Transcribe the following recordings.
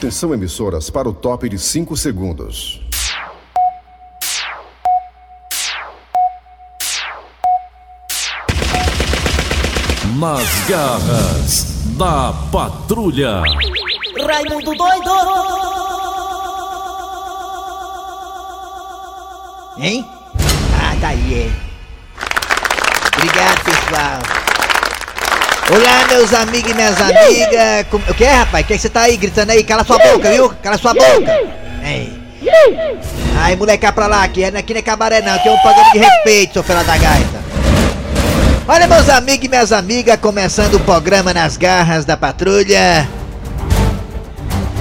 Atenção emissoras para o top de 5 segundos. Nas garras da patrulha. Raimundo doido! Hein? Ah, tá aí, é. Obrigado, pessoal. Olá, meus amigos e minhas amigas. Como- O que é, rapaz? O que, é que você tá aí gritando aí? Cala sua boca, viu? Cala sua boca. Ei. Aí, moleque, pra lá, é- aqui não é cabaré não, aqui é um programa de respeito, seu fela da gaita. Olha, meus amigos e minhas amigas, começando o programa nas garras da patrulha.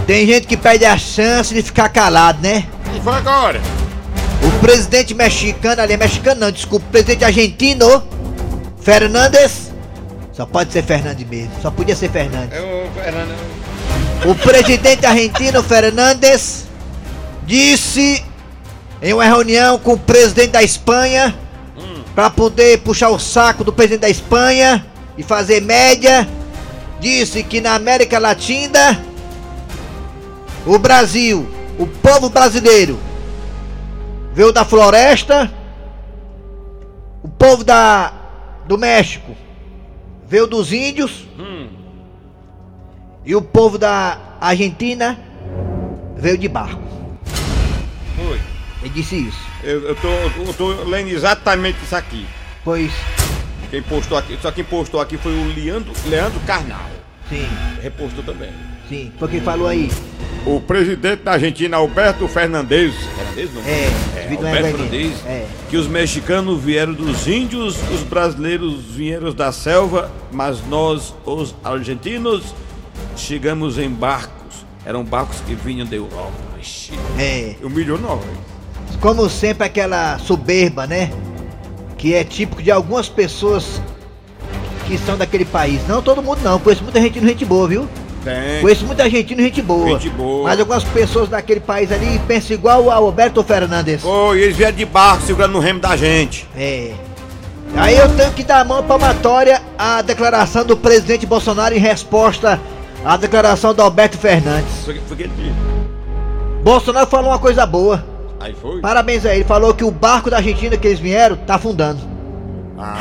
Tem gente que perde a chance de ficar calado, né? E foi agora? O presidente mexicano, ali é mexicano não, desculpa, o presidente argentino, Fernandes, só pode ser Fernandes mesmo, só podia ser Fernandes. Eu, Fernando. O presidente argentino, Fernandes, disse em uma reunião com o presidente da Espanha, para poder puxar o saco do presidente da Espanha e fazer média, disse que na América Latina, o Brasil, o povo brasileiro, veio da floresta, o povo da do México veio dos índios e o povo da Argentina veio de barco. Foi. Ele disse isso. Eu, eu, tô, eu tô lendo exatamente isso aqui. Pois, Quem postou aqui, só quem postou aqui foi o Leandro, Leandro Carnal. sim, Repostou também. Sim, foi quem falou aí. O presidente da Argentina, Alberto Fernandes. Fernandes não? É, É, Alberto Fernandes. É. Que os mexicanos vieram dos índios, os brasileiros vieram da selva, mas nós, os argentinos, chegamos em barcos. Eram barcos que vinham da Europa. Ixi, É, humilhou nós. como sempre aquela soberba, né? Que é típico de algumas pessoas que são daquele país. Não todo mundo não, conheço muita gente gente boa, viu? Tem. Conheço muita gente gente boa. Gente boa. Mas algumas pessoas daquele país ali pensam igual ao Alberto Fernandes. Foi, eles vieram de barco segurando no remo da gente. É. Aí eu tenho que dar a mão palmatória à declaração do presidente Bolsonaro em resposta à declaração do Alberto Fernandes. Foi, foi que ele disse. Bolsonaro falou uma coisa boa. Aí foi? Parabéns a ele. Falou que o barco da Argentina que eles vieram tá afundando. Ah,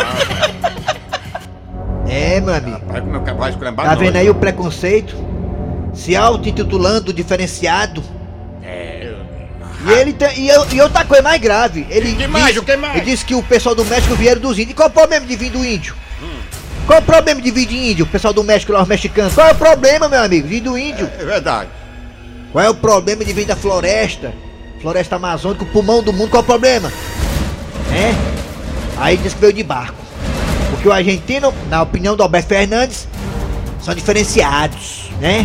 É, meu amigo. vai como é vai Tá vendo aí o preconceito? Se auto-intitulando diferenciado. É. E ele tem, e, eu- e outra coisa mais grave. Ele que disse, mais? O que mais? Ele disse que o pessoal do México vieram dos índios. E qual o problema de vir do índio? Hum. Qual o problema de vir de índio? O pessoal do México lá, os mexicanos. Qual é o problema, meu amigo? Vir do índio. É verdade. Qual é o problema de vir da floresta? Floresta amazônica, o pulmão do mundo, qual é o problema? É? Aí diz que veio de barco. Porque o argentino, na opinião do Alberto Fernandes, são diferenciados, né?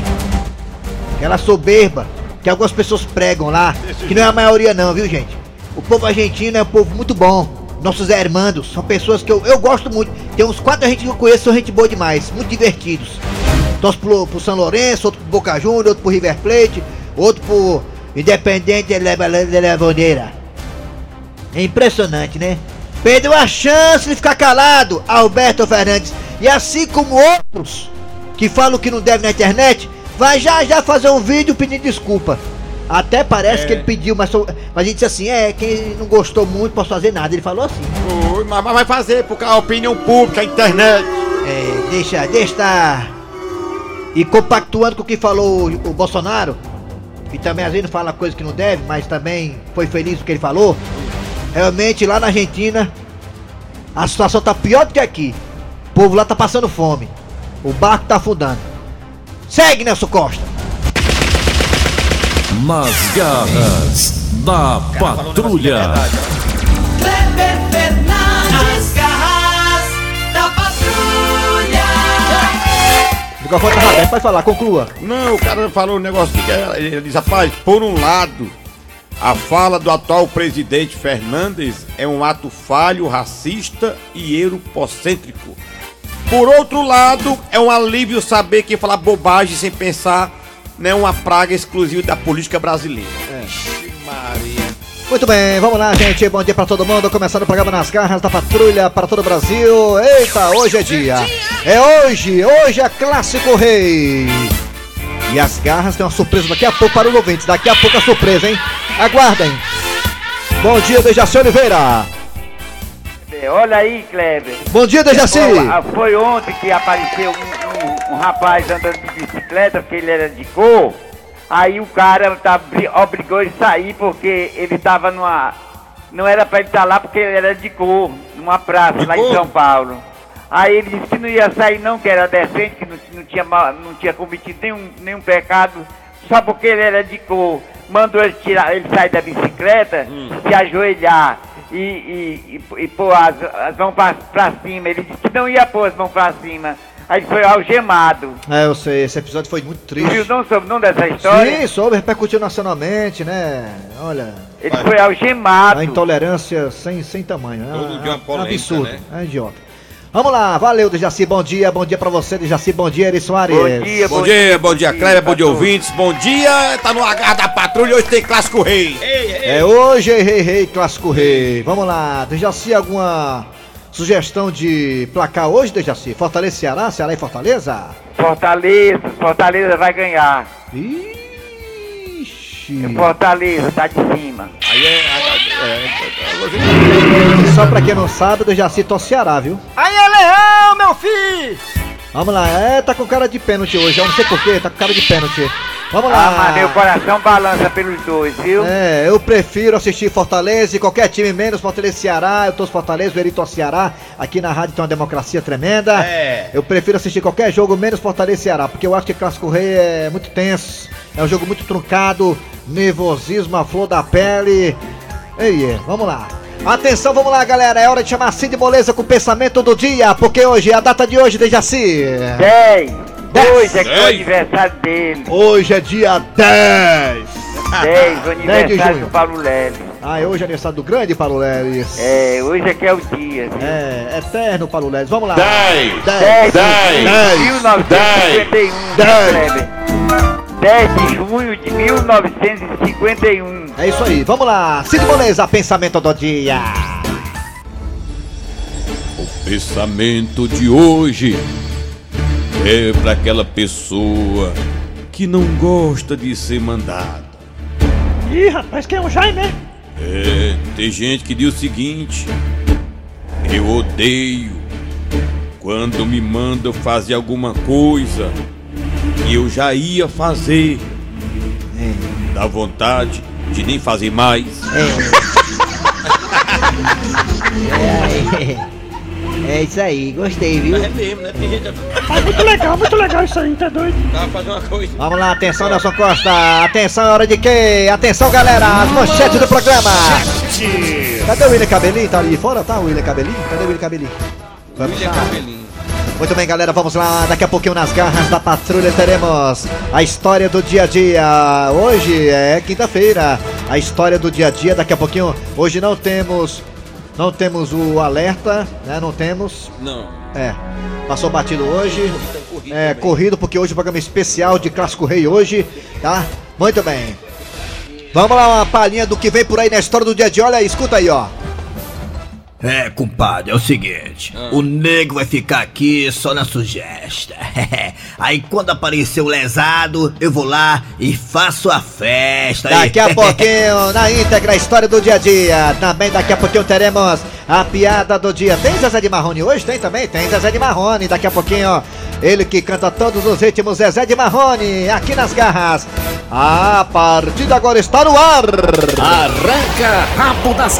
Aquela soberba que algumas pessoas pregam lá, que não é a maioria não, viu gente? O povo argentino é um povo muito bom. Nossos hermanos são pessoas que eu, eu gosto muito. Tem uns quatro gente que eu conheço, são gente boa demais, muito divertidos. Torce pro, pro São Lourenço, outro pro Boca Juniors, outro pro River Plate, outro pro Independente de de Levoneira. É impressionante, né? Perdeu a chance de ficar calado, Alberto Fernandes. E assim como outros que falam que não deve na internet, vai já já fazer um vídeo pedindo desculpa. Até parece É. que ele pediu, mas, mas a gente disse assim, é, quem não gostou muito, posso fazer nada. Ele falou assim. Mas, vai fazer, porque a opinião pública, a internet. É, deixa, deixa estar. E compactuando com o que falou o, o Bolsonaro, que também às vezes não fala coisa que não deve, mas também foi feliz com o que ele falou. Realmente lá na Argentina, a situação tá pior do que aqui. O povo lá tá passando fome. O barco tá afundando. Segue, Nelson Costa. Nas garras da patrulha. Kleber Fernandes, garras da patrulha. O microfone tá aberto, pode falar, conclua. Não, o cara falou um negócio que é- ele diz, rapaz, por um lado, a fala do atual presidente Fernandes é um ato falho, racista e europocêntrico. Por outro lado, é um alívio saber que falar bobagem sem pensar não é uma praga exclusiva da política brasileira. Ixi, Maria. Muito bem, vamos lá, gente. Bom dia pra todo mundo. Começando o programa nas garras da patrulha para todo o Brasil. Eita, hoje é dia. É hoje, hoje é Clássico Rei. E as garras tem uma surpresa daqui a pouco para os ouvintes. Daqui a pouco a surpresa, hein? Aguardem. Bom dia, Dejaci Oliveira. É, Olha aí, Kleber. Bom dia, Dejaci. Foi, ah, foi ontem que apareceu um, um- um rapaz andando de bicicleta, porque ele era de cor. Aí o cara tá, bri- obrigou ele a sair porque ele tava numa. Não era pra ele estar lá porque ele era de cor, numa praça De lá cor? em São Paulo. Aí ele disse que não ia sair não, que era decente, que não, não tinha, não tinha cometido nenhum, nenhum pecado, só porque ele era de cor. Mandou ele tirar, ele sair da bicicleta, se ajoelhar e, e, e, e pôr as, as mãos pra, pra cima. Ele disse que não ia pôr as mãos pra cima. Aí ele foi algemado. É, eu sei, esse episódio foi muito Tu viu triste. não soube não dessa história? Sim, soube, repercutiu nacionalmente, né? Olha, Ele foi algemado. a intolerância sem, sem tamanho. É, Todo dia uma é polêmica, absurdo, né? é idiota. Vamos lá, valeu, Dejaci, bom dia, bom dia pra você, Dejaci, bom dia, Eri Soares. Bom dia, Bom dia, bom dia, Kleber, bom dia, ouvintes. Bom dia, tá no agarro da patrulha, hoje tem clássico rei. É hoje, rei, rei, clássico rei. Vamos lá, Dejaci, alguma sugestão de placar hoje, Dejaci? Fortaleza, Ceará, Ceará e Fortaleza? Fortaleza, Fortaleza vai ganhar. Ixi. Fortaleza, tá de cima. Aí é. é, é, é, E só pra quem não sabe, o Dejaci torce Ceará, viu? Aí é leão, meu filho! Vamos lá, é, tá com cara de pênalti hoje, eu não sei porquê, tá com cara de pênalti. Vamos lá. Ah, mas meu coração balança pelos dois, viu? É, eu prefiro assistir Fortaleza e qualquer time menos Fortaleza e Ceará. Eu torço Fortaleza, o Eri torce Ceará. Aqui na rádio tem uma democracia tremenda. É. Eu prefiro assistir qualquer jogo menos Fortaleza e Ceará, porque eu acho que Clássico Rei é muito tenso. É um jogo muito truncado, nervosismo, a flor da pele. Ei, é, vamos lá. Atenção, vamos lá, galera. É hora de chamar Cid Moleza com o pensamento do dia, porque hoje é a data de hoje, Dejaci. Dez. Dez. Hoje é que é o aniversário dele. Hoje é dia 10. 10, o de aniversário junho. do Paulo Lélio. Ah, é hoje é aniversário do grande Paulo Leles. É, hoje é que é o dia. viu? É, eterno Paulo Leles. Vamos lá. Dez. 10 Dez. de 1951, Dez. Kleber. 10 de junho de 1951. É isso aí, vamos lá. Cid Moleza, pensamento do dia. Pensamento de hoje é para aquela pessoa que não gosta de ser mandada. Ih, rapaz, quem é o Jaime? É, tem gente que diz o seguinte: eu odeio quando me mandam fazer alguma coisa que eu já ia fazer. Dá vontade de nem fazer mais. É isso aí, gostei, viu? É mesmo, né? Tem gente Ah, muito legal, muito legal isso aí, tá doido? que fazer uma coisa. Vamos lá, atenção, Nelson Costa. Atenção, é hora de quê? Atenção, galera, as manchetes do programa. Cadê o William Cabelinho? Tá ali fora, tá? O William Cabelinho? Cadê o William Cabelinho? Vamos William lá. Cabelinho. Muito bem, galera, vamos lá. Daqui a pouquinho nas garras da patrulha teremos a história do dia a dia. Hoje é quinta-feira. A história do dia a dia. Daqui a pouquinho. Hoje não temos, não temos o alerta, né? Não temos. Não. É. Passou batido hoje. corrido É também. corrido porque hoje é um programa especial de Clássico Rei hoje, tá? Muito bem. Vamos lá, uma palhinha do que vem por aí na história do dia a dia. Olha escuta aí, ó. É, compadre, é o seguinte: o nego vai ficar aqui só na sugesta. Aí quando aparecer o lesado, eu vou lá e faço a festa. Daqui a pouquinho, na íntegra, a história do dia a dia. Também daqui a pouquinho teremos a piada do dia. Tem Zezé de Marrone hoje? Tem também? Tem Zezé de Marrone. Daqui a pouquinho, ele que canta todos os ritmos, Zezé de Marrone, aqui nas garras. A partir de agora está no ar. Arranca rabo das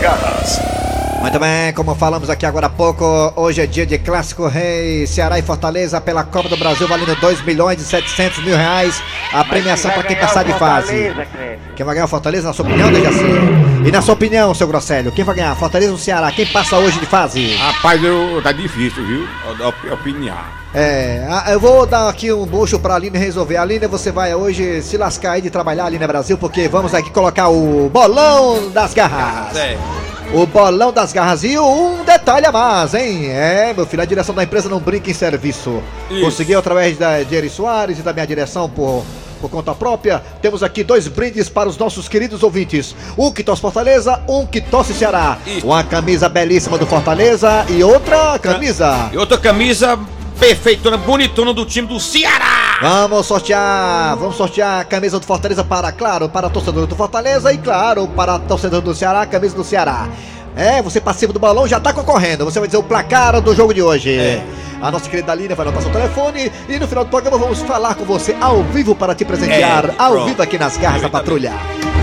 garras. Muito bem, como falamos aqui agora há pouco, hoje é dia de Clássico Rei, Ceará e Fortaleza pela Copa do Brasil, valendo 2 milhões e 700 mil reais. A premiação para quem passar de fase. Quem vai ganhar o Fortaleza, na sua opinião, Dejaci? E na sua opinião, seu Grosselho, quem vai ganhar? Fortaleza ou Ceará? Quem passa hoje de fase? Rapaz, eu, tá difícil, viu? Dar op- opinião. É, eu vou dar aqui um bucho pra Aline resolver. Aline, você vai hoje se lascar aí de trabalhar ali na Brasil, porque vamos aqui colocar o bolão das garras. É. O bolão das garras. E um detalhe a mais, hein? É, meu filho, a direção da empresa não brinca em serviço. Isso. Conseguiu através da de Eri Soares e da minha direção por, por conta própria. Temos aqui dois brindes para os nossos queridos ouvintes. Um que torce Fortaleza, um que torce Ceará. Isso. Uma camisa belíssima do Fortaleza e outra camisa. E outra camisa perfeitona, bonitona do time do Ceará. Vamos sortear, vamos sortear a camisa do Fortaleza para, claro, para torcedor do Fortaleza e, claro, para torcedor do Ceará, a camisa do Ceará. É, você participa do balão, já tá concorrendo. Você vai dizer o placar do jogo de hoje. A nossa querida Aline vai anotar seu telefone e no final do programa vamos falar com você ao vivo para te presentear, É, ao vivo aqui nas garras da patrulha.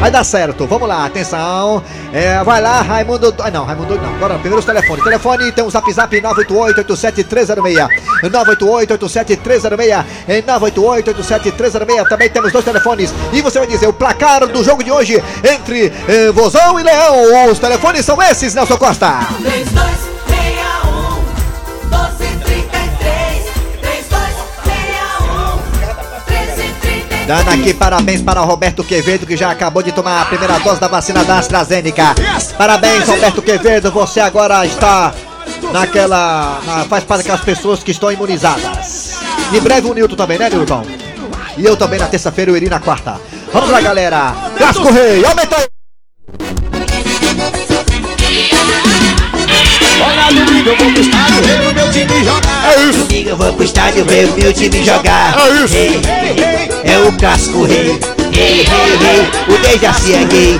Vai dar certo, vamos lá, atenção. É, vai lá, Raimundo. Ah, não, Raimundo não. Agora, primeiro os telefones. Telefone tem um zap zap 988-87306. 988-87306. É 988-87306. Também temos dois telefones. E você vai dizer o placar do jogo de hoje entre eh, Vozão e Leão. Os telefones são esses, Nelson Costa. 3261 Dando aqui parabéns para o Roberto Quevedo, que já acabou de tomar a primeira dose da vacina da AstraZeneca. Parabéns, Roberto Quevedo, você agora está naquela. na- faz parte daquelas pessoas que estão imunizadas. Em breve o Nilton também, né, Nilton? E eu também na terça-feira, eu iria na quarta. Vamos lá, galera! Clássico Rei, aumenta aí! Domingo eu vou pro estádio ver o meu time jogar. É isso. Ei, ei, é o clássico rei. Rei, rei, rei, o Dejaci é gay.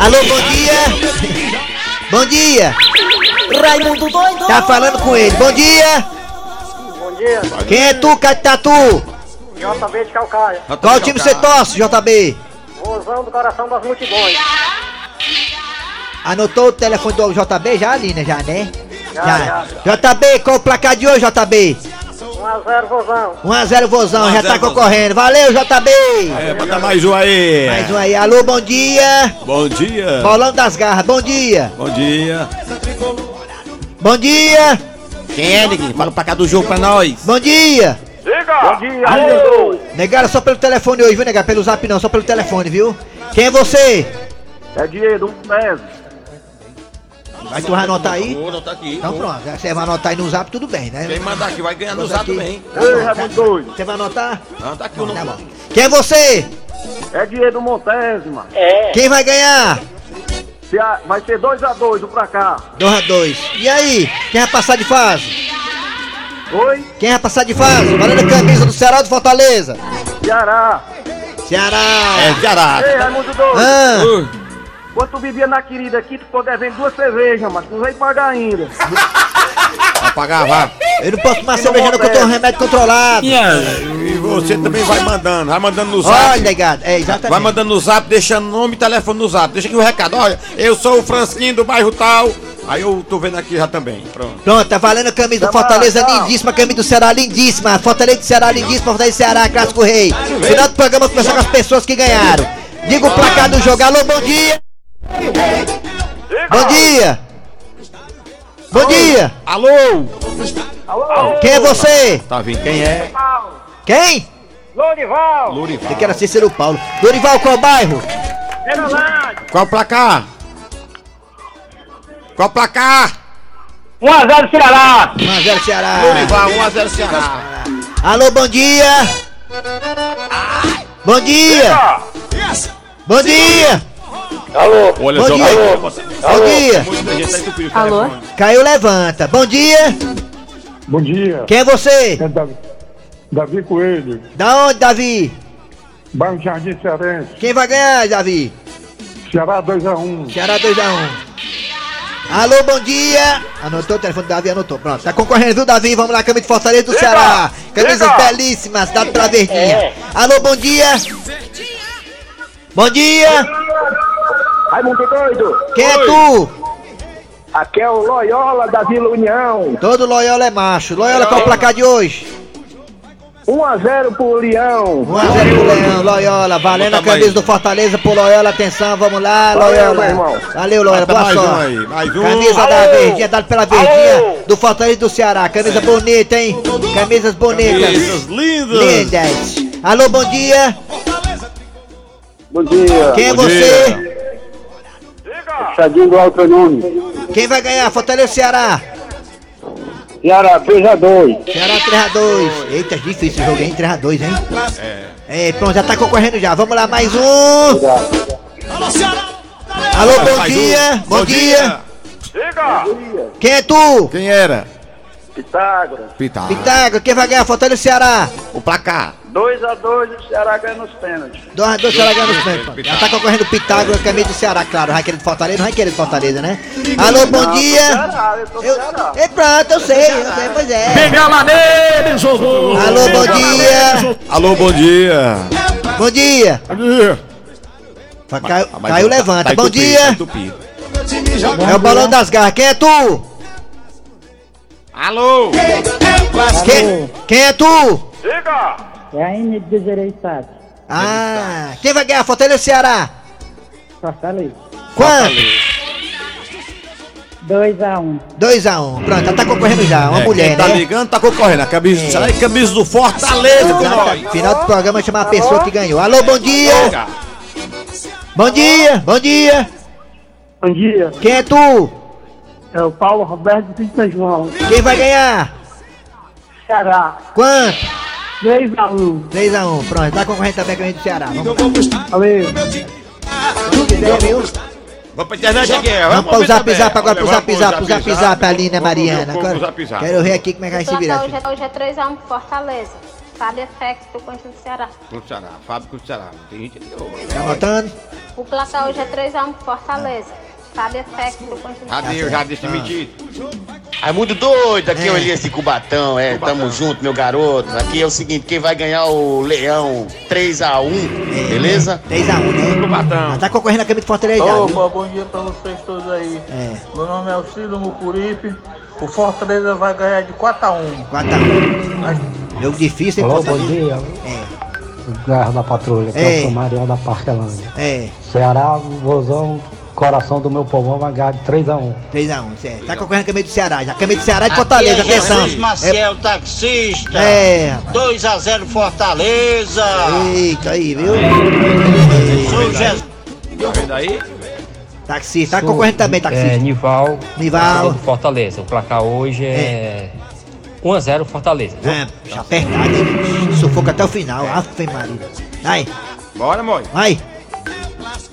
Alô, bom dia. Bom dia. Raimundo doido Tá falando com ele. Bom dia. Bom dia, Quem é tu, Catatu? JB de Calcaia. Qual time você torce, JB? Rosão do coração das multidões. Anotou o telefone do JB já ali, né? Já, né? Já, JB, qual o placar de hoje, JB? 1x0 Rosão. 1x0 Vozão, já 1 a 0 tá Vozão. concorrendo. Valeu, JB. É, bota mais um aí. Mais um aí. Alô, bom dia. Bom dia. Bolão das garras, bom dia. Bom dia. Bom dia. Quem é, Neguinho? Fala o placar do jogo pra nós. Bom dia. Bom dia, Raimundo. Negara só pelo telefone hoje, viu, negar? Pelo zap não, só pelo telefone, viu? Quem é você? É Diego, um mês. Vai tu vai anotar aí? Vou anotar aqui. Então pronto, você vai anotar aí no zap, tudo bem, né? Quem mandar aqui vai ganhar no zap aqui. também. Tá Ei, Raimundo doido. Você vai anotar? Anota aqui o Tá número. bom. Quem é você? É Diego Montésima. Quem vai ganhar? Se a- Vai ser 2x2 o pra cá. 2 a 2 E aí? Quem vai passar de fase? Oi, Quem vai passar de fase? Valendo a camisa do Ceará ou do Fortaleza? Ceará. Ceará! É, Ceará. Ei, Raimundo doido. Ah, Quando tu bebia na querida aqui, tu ficou devendo duas cervejas, mas tu não veio pagar ainda. Vai pagar, vai. eu não posso tomar cerveja não, que eu tenho um remédio controlado. E você também vai mandando. Vai mandando no zap. Olha, negado, é exatamente. Vai mandando no zap, deixando nome e telefone no zap. Deixa aqui o recado. Olha, eu sou o Fransquinho do bairro tal. Aí eu tô vendo aqui já também. Pronto. Pronto, tá valendo a camisa do Fortaleza, lindíssima, a camisa do Ceará, lindíssima. Fortaleza do Ceará, lindíssima, Fortaleza do Ceará, Clássico Rei. Final do programa, começar com as pessoas que ganharam. Diga o placar do jogo. Alô, bom dia. Bom dia. Bom dia. Alô? Quem é você? Tá vindo quem é? Quem? Lorival. Lurival. Você que era Cícero Paulo. Dorival, qual bairro? Qual o placar? Qual o placar? 1x0 Ceará. 1x0 Ceará. Lurival, 1x0 Ceará. Alô, bom dia. Bom dia. Bom dia. Olha Bom só. dia. Bom dia. Gente tá entupindo o Alô? Caiu, levanta. Bom dia. Bom dia, Quem é você? é Davi, Davi Coelho, Da onde, Davi? bairro Jardim Cearense, Quem vai ganhar, Davi? Ceará 2x1. Ceará 2x1. Alô, bom dia. Anotou o telefone do Davi, anotou. Pronto, tá concorrendo, viu, Davi? Vamos lá, camisa de Fortaleza do Ceará. Camisas Liga. belíssimas, dado pela verdinha. Alô, bom dia. Bom dia. Raimundo doido. Quem é tu? Aqui é o Loyola da Vila União. Todo Loyola é macho. Loyola, qual é o placar de hoje? 1x0 pro Leão. 1x0 pro Leão, Loyola. Valendo a camisa do Fortaleza pro Loyola. Atenção, vamos lá, Valeu, Loyola. meu irmão. Valeu, Loyola. Bota Boa mais um sorte. aí, mais um. Camisa da Alô. Verdinha, dado pela Verdinha Alô. do Fortaleza do Ceará. Camisa bonita, hein? Camisas bonitas. Camisas lindas. Lindas. Alô, bom dia. Bom dia. Quem é Bom você? Chadinho do Alto Nome. Quem vai ganhar? Fortaleza ou Ceará? Ceará 3x2. Ceará 3x2. Eita, difícil o jogo, hein? 3x2, hein? É. pronto, já tá concorrendo já. Vamos lá, mais um. Alô, bom Mais um. dia. Bom dia. Diga. Quem é tu? Quem era? Pitágoras. Pitar. Pitágoras, quem vai ganhar Fortaleza e Ceará? O placar. 2x2 e o Ceará ganha nos pênaltis. 2 a 2 Ceará ganha nos pênaltis. Já tá concorrendo Pitágoras, camisa do Ceará, claro. Vai querer de Fortaleza, não vai querer de Fortaleza, né? Alô, bom Não, dia. Ceará, eu tô Eu, Ceará. é pronto, eu sei, eu sei, pois é. Pega lá nele, Jogou! Alô, bom dia. Alô, bom dia. Bom dia. Fa- Caiu, caiu levanta. Tá Bom dia. tá entupido. É o balão das garras. Quem é tu? Alô. Quem, quem é tu? Diga! É a N de Gereissat. Ah, quem vai ganhar Fortaleza e Ceará? Fortaleza. Quanto? 2x1. 2x1. Pronto, ela tá concorrendo já. Uma É, mulher, quem tá né? ligando tá concorrendo. A camisa e a camisa do Fortaleza com nós. Exato. Final do programa chamar a pessoa que ganhou. Alô, bom dia. Bom dia, bom dia. Bom dia, Quem é tu? É o Paulo Roberto de São João. Quem vai ganhar? Ceará, Quanto? 3x1. 3x1. Pronto, tá concorrendo também com a gente do Ceará. Vamos Valeu. Vamos pra internet aqui. Vamos pro ver zap zap agora, pro Vamos zap zap, pro zap zap ali, né, Vamos pro- Mariana? vamos pro Agora, quero ver aqui como é que vai se virar. Hoje, é- hoje é 3x1 pro Fortaleza. Fábio Fex do Conjunto do Ceará. Com o Ceará, Fábio com o Ceará. Tem gente aqui. ó. Tá anotando? O placar hoje é 3x1 pro Fortaleza. Fábio Conjunto do Já deu, já desse metido. Raimundo doido, aqui é, É. o Elias de Cubatão, é, tamo junto, meu garoto. Aqui é o seguinte, quem vai ganhar o Leão 3x1, beleza? 3x1, né? Cubatão. Tá concorrendo a camisa de Fortaleza? Opa, bom dia pra vocês todos aí. É, Meu nome é Auxílio Mucuripe. O Fortaleza vai ganhar de 4x1. 4x1. Jogo difícil, hein, Fortaleza? dia. É, Garra da Patrulha, que é o São Mariel da Parquelândia. é. Ceará, vozão, coração do meu povão, vai ganhar de 3x1. 3x1, certo. Tá concorrendo a camisa do Ceará já. Camisa do Ceará e de Fortaleza, atenção. Maciel, taxista. É, é. 2x0 Fortaleza. Eita aí, viu? Sou Jesus. Tá vendo aí? Taxista, tá concorrendo também, taxista. Nival, Nival. do Fortaleza. O placar hoje é 1x0 Fortaleza. viu? É, apertado, hein? Sufoca até o final. Ave Maria. Vai, Bora, mãe. vai.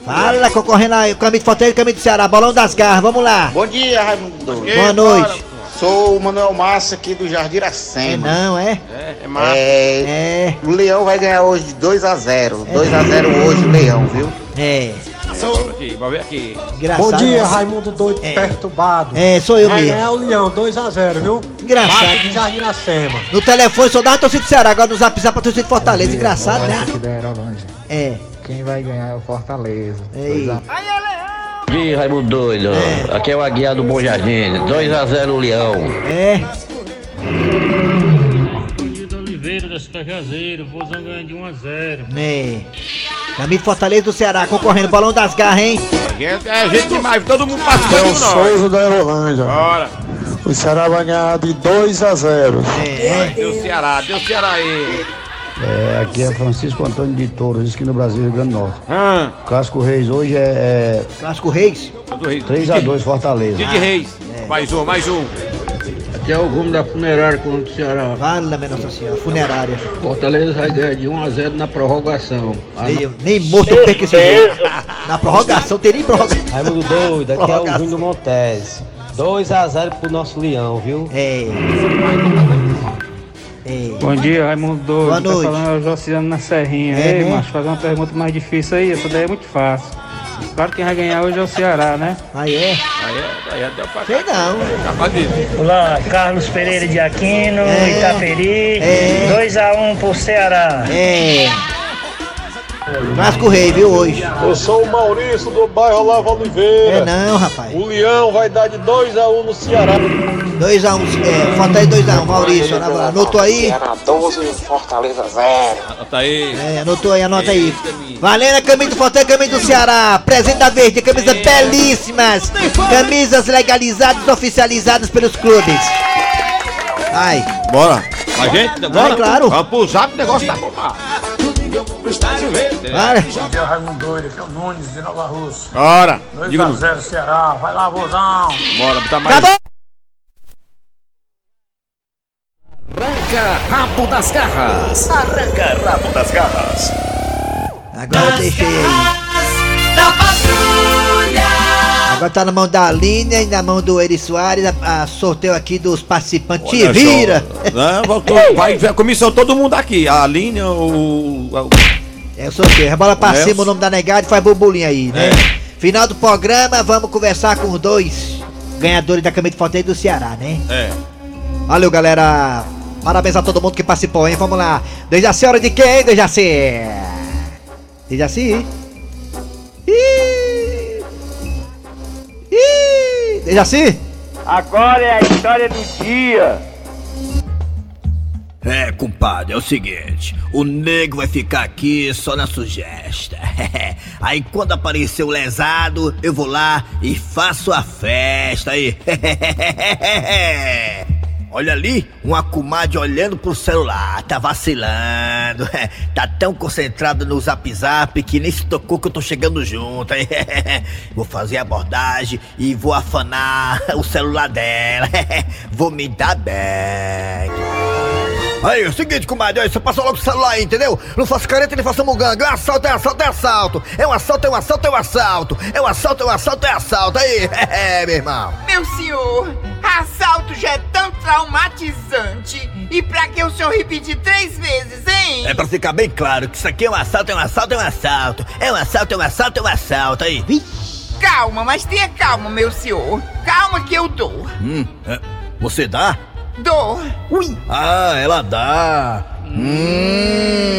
Fala, concorrendo aí. Camisa de Fortaleza e camisa do Ceará. Bolão das garras, vamos lá. Bom dia, Raimundo doido. Boa noite. Sou o Manuel Massa aqui do Jardim É Iracema. não, é? É, é massa. É, É, o Leão vai ganhar hoje de 2x0. 2x0 hoje, Leão, viu? é. Vamos aqui, vamos ver aqui. Engraçado. né? Raimundo Doido É. Perturbado. É, sou eu mesmo. o Leão, 2x0, viu? Engraçado. Jardim Iracema. No telefone só dava a torcida do Ceará, agora no zap zap a torcida de Fortaleza. Engraçado, né? Aerolândia. É. Quem vai ganhar é o Fortaleza. Ei. Bom dia, Raimundo doido. Aqui é o Aguiar do Bom Jardim. 2x0 Leão. É. Oliveira das Cajazeiras, vozão ganha de 1x0. É. Camisa de Fortaleza do Ceará, concorrendo. Bolão das garras, hein? Gente, é gente demais, todo mundo participando com nós. da Aerolândia. Bora. O Ceará vai ganhar de 2x0. É. Deu Ceará, deu Ceará aí. É, aqui é Francisco Antônio de Touros, aqui no Brasil, Rio Grande do Norte. Ah, Clássico Reis hoje é, Clássico Reis. do Reis. é 3x2 Fortaleza. Didi Reis. Mais um, mais um. Aqui é o rumo da funerária contra o Ceará. Minha Nossa Senhora. Funerária. Fortaleza vai ganhar de 1x0 na prorrogação. Nem, nem morto eu perco esse jogo. Na prorrogação, teria prorrogação. Raimundo doido, aqui é o Júnior do Montes. 2x0 pro nosso Leão, viu? É. É. Bom dia, Raimundo doido. Boa noite. Tá falando é o Josiano na Serrinha. É, Ei, né? macho, fazer uma pergunta mais difícil aí. Essa daí é muito fácil. Claro que quem vai ganhar hoje é o Ceará, né? Aí é. Aí é, aí é deu pra Sei não. Disso. Olá, Carlos Pereira de Aquino, É. Itaperi. É. 2x1 pro Ceará. É. Clássico Rei, viu, hoje. Eu sou o Maurício do bairro Lava É Oliveira. não, rapaz. O Leão vai dar de 2x1 no Ceará. 2x1, é, falta aí 2x1, Maurício. ana- Anotou aí? Ceará 12, Fortaleza 0. Tá aí. É, anotou aí, anota aí. Valendo a camisa do Fortaleza, camisa do Ceará. Presente da Verde, camisas belíssimas. Camisas legalizadas, oficializadas pelos clubes. Ai, Bora. A gente, bora? claro. Vamos pro zap, o negócio tá arrumado. para. Bom dia, Raimundo Doido. Aqui é o Nunes de Nova Rússia. Bora. Diga no. 2x0 Ceará. Vai lá, vozão. Bora, botar mais. Acabou! Rabo das garras. Arranca rabo das garras. Agora deixei aí. Agora tá na mão da Aline e na mão do Eri Soares, a, a sorteio aqui dos participantes. Te Olha só, vira! né, voltou, vai ver a comissão, todo mundo aqui. A Aline, o. o- É o sorteio. Rebola pra Nelson. cima o nome da negada e faz burbulinho aí, né? Final do programa, vamos conversar com os dois ganhadores da camisa de Fortaleza do Ceará, né? É. Valeu, galera. Parabéns a todo mundo que participou, hein? Vamos lá. Dejaci, hora de quem, Dejaci? Dejaci? Ih! Dejaci? Agora é a história do dia. É, compadre, é o seguinte: o nego vai ficar aqui só na sugesta. aí quando aparecer o lesado, eu vou lá e faço a festa aí. Olha ali, uma comadre olhando pro celular, tá vacilando. tá tão concentrado no zap zap que nem se tocou que eu tô chegando junto. vou fazer a abordagem e vou afanar o celular dela. vou me dar bem. Aí, é o seguinte, comadre, aí, você passa logo o celular aí, entendeu? Não faça careta nem faça muganga. É um assalto, é assalto, é assalto. É um assalto, é um assalto, é um assalto. É um assalto, é um assalto, é assalto. Aí, é, meu irmão. Meu senhor, assalto já é tão traumatizante. E pra que o senhor repetir três vezes, hein? É pra ficar bem claro que isso aqui é um assalto, é um assalto, é um assalto. É um assalto, é um assalto, é um assalto. Aí. Calma, mas tenha calma, meu senhor. Calma que eu dou. Hum, é, você dá? Dou. Ui. Ah, ela dá.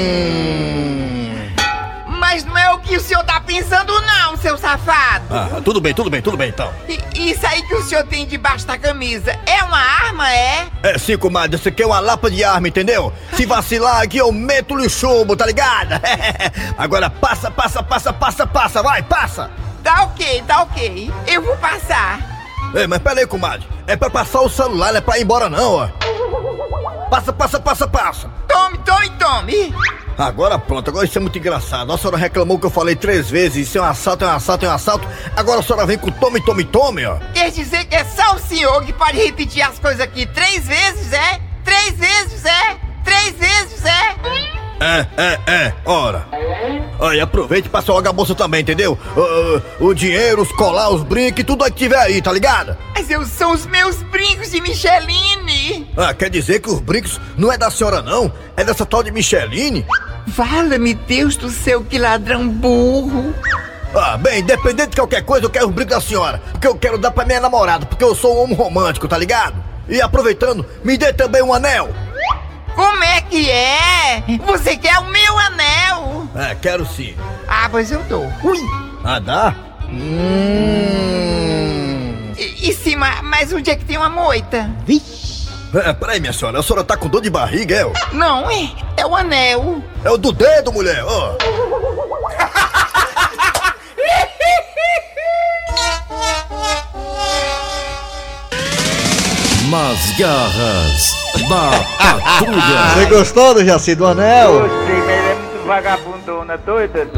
Hum. Mas não é o que o senhor tá pensando, não, seu safado. Ah, tudo bem, tudo bem, tudo bem então. E- Isso aí que o senhor tem debaixo da camisa é uma arma, é? É sim, comadre, isso aqui é uma lapa de arma, entendeu? Se vacilar aqui eu meto-lhe o chumbo, tá ligado? Agora passa, passa, passa, passa, passa, vai, passa! Tá ok, tá ok. Eu vou passar. Ei, mas pera aí, comadre. É pra passar o celular, não é pra ir embora não, ó. Passa, passa, passa, passa. Tome, tome, tome. Agora pronto, agora isso é muito engraçado. A senhora reclamou que eu falei três vezes, isso é um assalto, é um assalto, é um assalto. Agora a senhora vem com tome, tome, tome, ó. Quer dizer que é só o senhor que pode repetir as coisas aqui três vezes, é? Três vezes, é? Três vezes, é? É, é, é, ora. Aí aproveite e passa logo a bolsa também, entendeu? Ah, o dinheiro, os colar, os brincos, tudo aí que tiver aí, tá ligado? Mas eu são os meus brincos de Micheline. Ah, quer dizer que os brincos não é da senhora não? É dessa tal de Micheline? Fala-me, Deus do céu, que ladrão burro. Ah, bem, independente de qualquer coisa, eu quero os brincos da senhora. Porque eu quero dar pra minha namorada, porque eu sou um homem romântico, tá ligado? E aproveitando, me dê também um anel. Como é que é? Você quer o meu anel? É, quero sim. Ah, pois eu dou. Ui! Ah, dá? Hum. E, e sim, ma- mas onde é que tem uma moita? É, peraí, minha senhora, a senhora tá com dor de barriga, é? Não, é, é o anel. É o do dedo, mulher, ó. Nas garras da patrulha. Você gostou do Jaci do Anel? Gostei, mas é muito vagabundona, doida.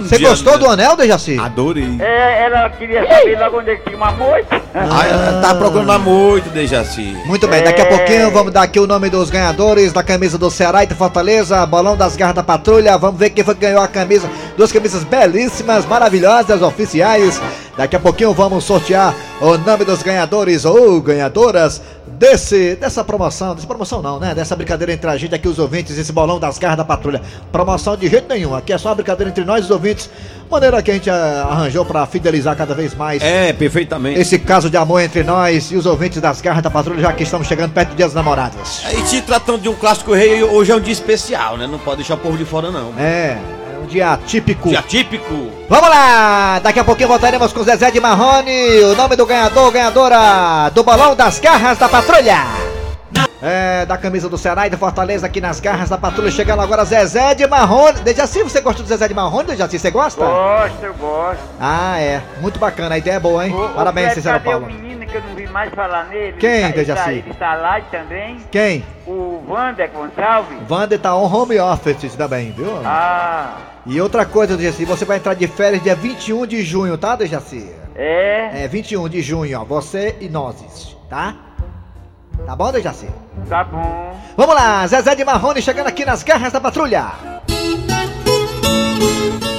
Você gostou do Anel, Dejaci? Adorei. É, ela queria saber logo onde é que tinha uma moita. Ah, ela tá procurando a moita, Dejaci. Muito bem, daqui a pouquinho vamos dar aqui o nome dos ganhadores da camisa do Ceará e do Fortaleza, Balão das Garras da Patrulha. Vamos ver quem foi que ganhou a camisa. Duas camisas belíssimas, maravilhosas, oficiais. Daqui a pouquinho vamos sortear o nome dos ganhadores ou ganhadoras desse dessa promoção. Dessa promoção não, né? Dessa brincadeira entre a gente aqui, os ouvintes, esse Balão das Garras da Patrulha. Promoção de jeito nenhum. Aqui é só uma brincadeira entre nós, os ouvintes. Maneira que a gente ah, arranjou pra fidelizar cada vez mais. É, perfeitamente. Esse caso de amor entre nós e os ouvintes das garras da patrulha, já que estamos chegando perto do dia dos namorados. E se tratando de um clássico rei, hoje é um dia especial, né? Não pode deixar o povo de fora, não. É um dia típico. Dia típico. Vamos lá! Daqui a pouquinho voltaremos com Zezé de Marrone, o nome do ganhador, ganhadora do Balão das Garras da Patrulha. É, da camisa do Ceará e do Fortaleza aqui nas garras da patrulha, chegando agora Zezé de Marrone. Dejaci, você gosta do Zezé de Marrone, Dejaci? Você gosta? Gosto, eu gosto. Ah, é. Muito bacana, a ideia é boa, hein? Ô, Parabéns, Cícera cadê Paula. o menino que eu não vi mais falar nele? Quem, ele tá, ele Dejaci? tá, ele tá lá também. Quem? O Wander Gonçalves. Wander tá on home office também, viu? Ah, E outra coisa, Dejaci, você vai entrar de férias dia 21 de junho, tá, Dejaci? é? É, 21 de junho, ó, você e nós, tá? Tá bom, Dejaci? Tá bom. Vamos lá, Zezé de Marrone chegando aqui nas garras da patrulha.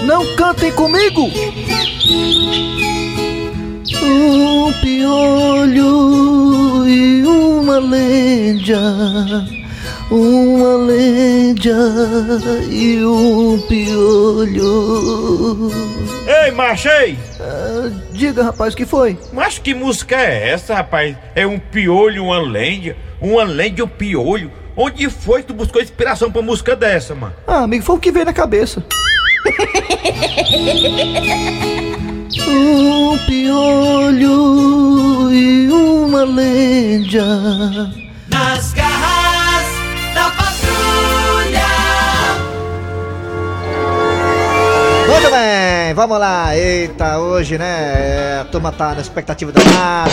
Não cantem comigo! Um piolho e uma lenda. Uma lenda e um piolho. Ei, machei! Ah, diga, rapaz, o que foi? Mas que música é essa, rapaz? É um piolho, uma lenda? Uma lenda e um piolho? Onde foi que tu buscou inspiração pra música dessa, mano? Ah, amigo, foi o que veio na cabeça. Um piolho e uma lenda. Nas garras Muito bem, vamos lá. Eita, hoje, né? A turma tá na expectativa danada,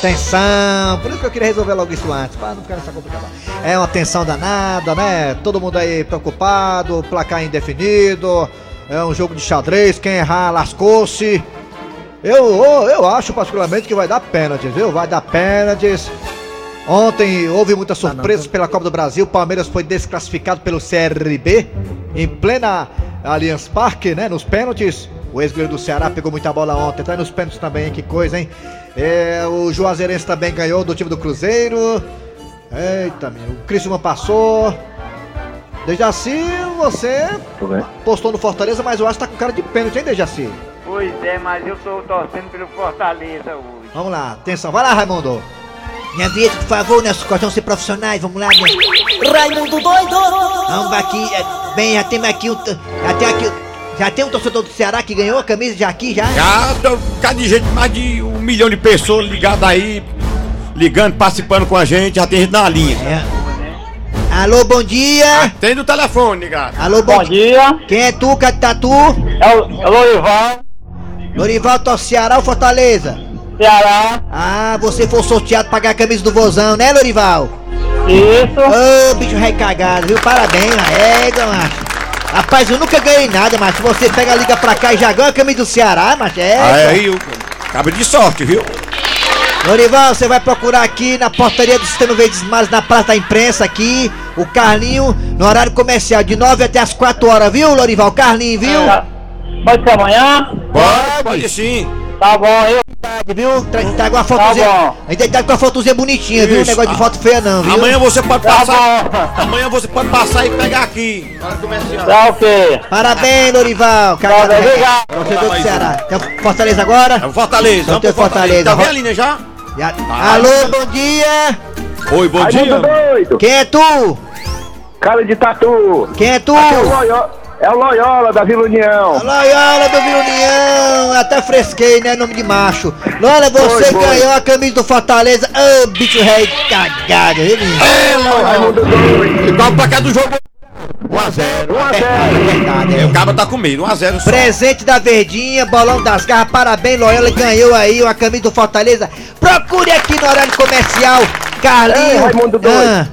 tensão. Por isso que eu queria resolver logo isso antes, pra não ficar nessa complicação. É uma tensão danada, né? Todo mundo aí preocupado, placar indefinido. É um jogo de xadrez, quem errar lascou-se. Eu, eu, eu acho particularmente que vai dar pênaltis, viu? Vai dar pênaltis. Ontem houve muitas surpresas pela Copa do Brasil. O Palmeiras foi desclassificado pelo CRB em plena Allianz Parque, né? Nos pênaltis. O ex-goleiro do Ceará pegou muita bola ontem. Tá aí nos pênaltis também, hein? que coisa, hein? É, o Juazeirense também ganhou do time do Cruzeiro. Eita, meu. O Criciúma passou. Dejaci, você postou no Fortaleza, mas eu acho que tá com cara de pênalti, hein, Dejaci? Pois é, mas eu tô torcendo pelo Fortaleza hoje. Vamos lá, atenção, vai lá, Raimundo. Minha vinheta, por favor, nossos cordões ser profissionais, vamos lá, né? Raimundo doido. Vamos aqui, é, bem, já temos aqui um. Já tem aqui. Já tem um torcedor do Ceará que ganhou a camisa já aqui, já? Já, tô- cada gente, mais de um milhão de pessoas ligadas aí, ligando, participando com a gente, já tem gente na linha. Alô, bom dia. Tem do telefone, ligado. Alô, bom, dia. Quem é tu, cadê tá tu? É o, Lorival. Lorival, torce Ceará ou Fortaleza? Ceará. Ah, você foi sorteado pra ganhar a camisa do Vozão, né, Lorival? Isso. Ô, bicho recagado, viu? Parabéns, égua, macho. Rapaz, eu nunca ganhei nada, macho. Você pega, liga pra cá e já ganha a camisa do Ceará, macho. É. Aí, aí, o cabra de sorte, viu? Lorival, você vai procurar aqui na portaria do Sistema Verdes Mares, na Praça da Imprensa aqui, o Carlinho, no horário comercial, de 9 até as 4 horas, viu, Lorival? Carlinho, viu? Pode ser amanhã? Pode, pode sim. Tá bom, eu. Viu? Tra tá com uma fotozinha. bom. Ainda tá com uma fotozinha bonitinha, viu? Isso. Negócio de foto feia não, viu? Amanhã você pode Tá passar. Amanhã você pode passar e pegar aqui. Tá ok. Parabéns, Lorival. Tá bem, obrigado. Torcedor do Ceará. Fortaleza agora? É o Fortaleza. Então vamos tem pro Fortaleza. Tá vendo a linha já? Já- Alô, bom dia. Oi, bom dia. doido. Quem é tu? Cara de tatu. Quem é tu? Aqui é o Loyola, é o Loyola da Vila União. Loyola do Vila União, até fresquei, né? Nome de macho. Loyola, você Foi, foi. ganhou a camisa do Fortaleza. Ô, bicho rei cagado? É, doido. Igual o placar do jogo. 1x0. 1x0. É verdade, É, é. o cara tá com medo, 1x0 só. Presente da Verdinha, bolão das garras, parabéns, Loyola ganhou aí uma camisa do Fortaleza. Procure aqui no horário comercial, Carlinho. É, Raimundo doido. Ah,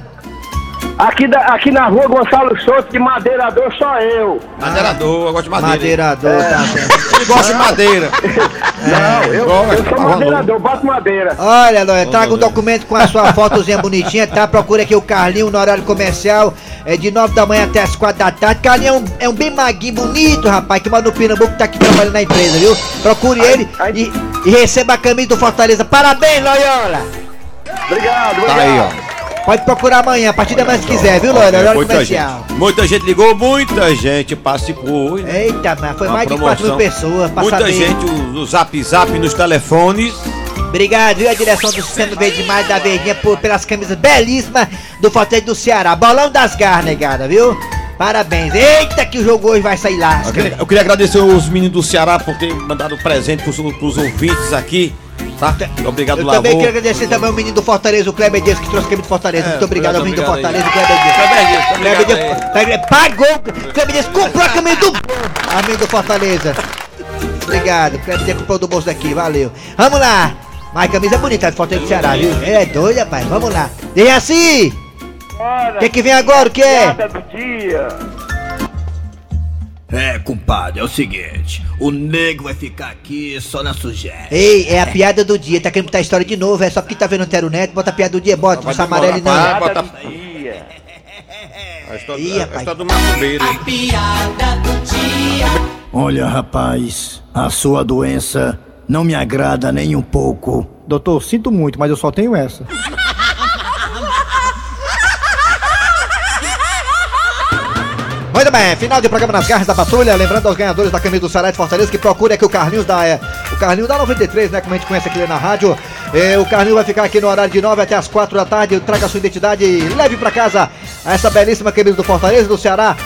Aqui, da, aqui na rua Gonçalo Souto, de madeirador, só eu. Madeirador, eu gosto de madeira. madeirador, tá certo. Ele gosta de madeira. Não, eu, igual, eu sou tá madeirador, boto madeira. Olha, Loyola, traga um documento com a sua fotozinha bonitinha, tá? Procure aqui o Carlinho no horário comercial, é de 9 da manhã até as 4 da tarde. Carlinho é um, é um bem maguinho, bonito, rapaz, que mora no Pernambuco, tá aqui trabalhando na empresa, viu? Procure ele e, e receba a camisa do Fortaleza. Parabéns, Loyola! Obrigado, Tá obrigado. aí, ó. Pode procurar amanhã, a partir da manhã se quiser, viu, Loyola? Horário muita comercial. gente. Muita gente ligou, muita gente participou. né? Eita, mas foi Uma mais de 4 mil promoção. pessoas Muita saber. gente no zap zap, nos telefones. Obrigado, viu, a direção do Sistema Verde Mais da Verdinha por, pelas camisas belíssimas do Fortaleza do Ceará. Bolão das garras, negada, viu? Parabéns. Eita, que o jogo hoje vai sair lá. Eu queria, eu queria agradecer os meninos do Ceará por ter mandado presente pros, pros ouvintes aqui. Tá? Obrigado, Eu Lavô. também quero agradecer também ao menino do Fortaleza, o Kleber Dias, que trouxe camisa do Fortaleza. É, Muito obrigado ao menino do obrigado. Fortaleza, o Kleber Dias. Kleber Dias, Kleber obrigado Dias Kleber Dias pagou, Kleber Dias comprou a camisa do a menino do Fortaleza. Obrigado, Kleber Dias comprou do bolso daqui, valeu. Vamos lá. Mas a camisa é bonita, do Fortaleza do Ceará, viu? É doido, rapaz, vamos lá. Dejaci, o que que vem agora, o que é? Piada do dia. É, compadre, é o seguinte: o nego vai ficar aqui só na sujeira. Ei, é a piada do dia, tá querendo botar a história de novo, é só porque tá vendo o Tero Neto, bota a piada do dia, bota, não passa amarelo não. Vai botar- do dia. A história, Ih, a história do macumbeiro. A piada do dia. Olha, rapaz, a sua doença não me agrada nem um pouco. Doutor, sinto muito, mas eu só tenho essa. Final de programa nas garras da patrulha. Lembrando aos ganhadores da camisa do Ceará de Fortaleza que procure aqui o Carlinhos da. é, o Carlinhos da 93, né? Como a gente conhece aqui na rádio. É, o Carlinhos vai ficar aqui no horário de 9 até as 4 da tarde. Traga sua identidade e leve pra casa essa belíssima camisa do Fortaleza do Ceará.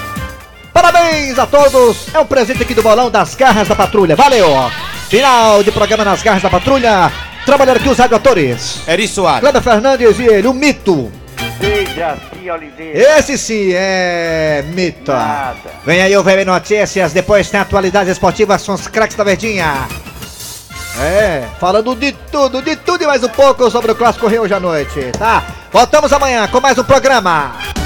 Parabéns a todos! É um presente aqui do bolão das garras da patrulha. Valeu! Final de programa nas garras da patrulha. Trabalhando aqui os radioatores. Eri Soares. Cláudio Fernandes e ele, o mito. Dejaci Oliveira. Esse sim é mito. Nada. Vem aí o VM Notícias, depois tem atualidades esportivas com os craques da Verdinha. É, falando de tudo, de tudo e mais um pouco sobre o Clássico Rio hoje à noite, tá? Voltamos amanhã com mais um programa.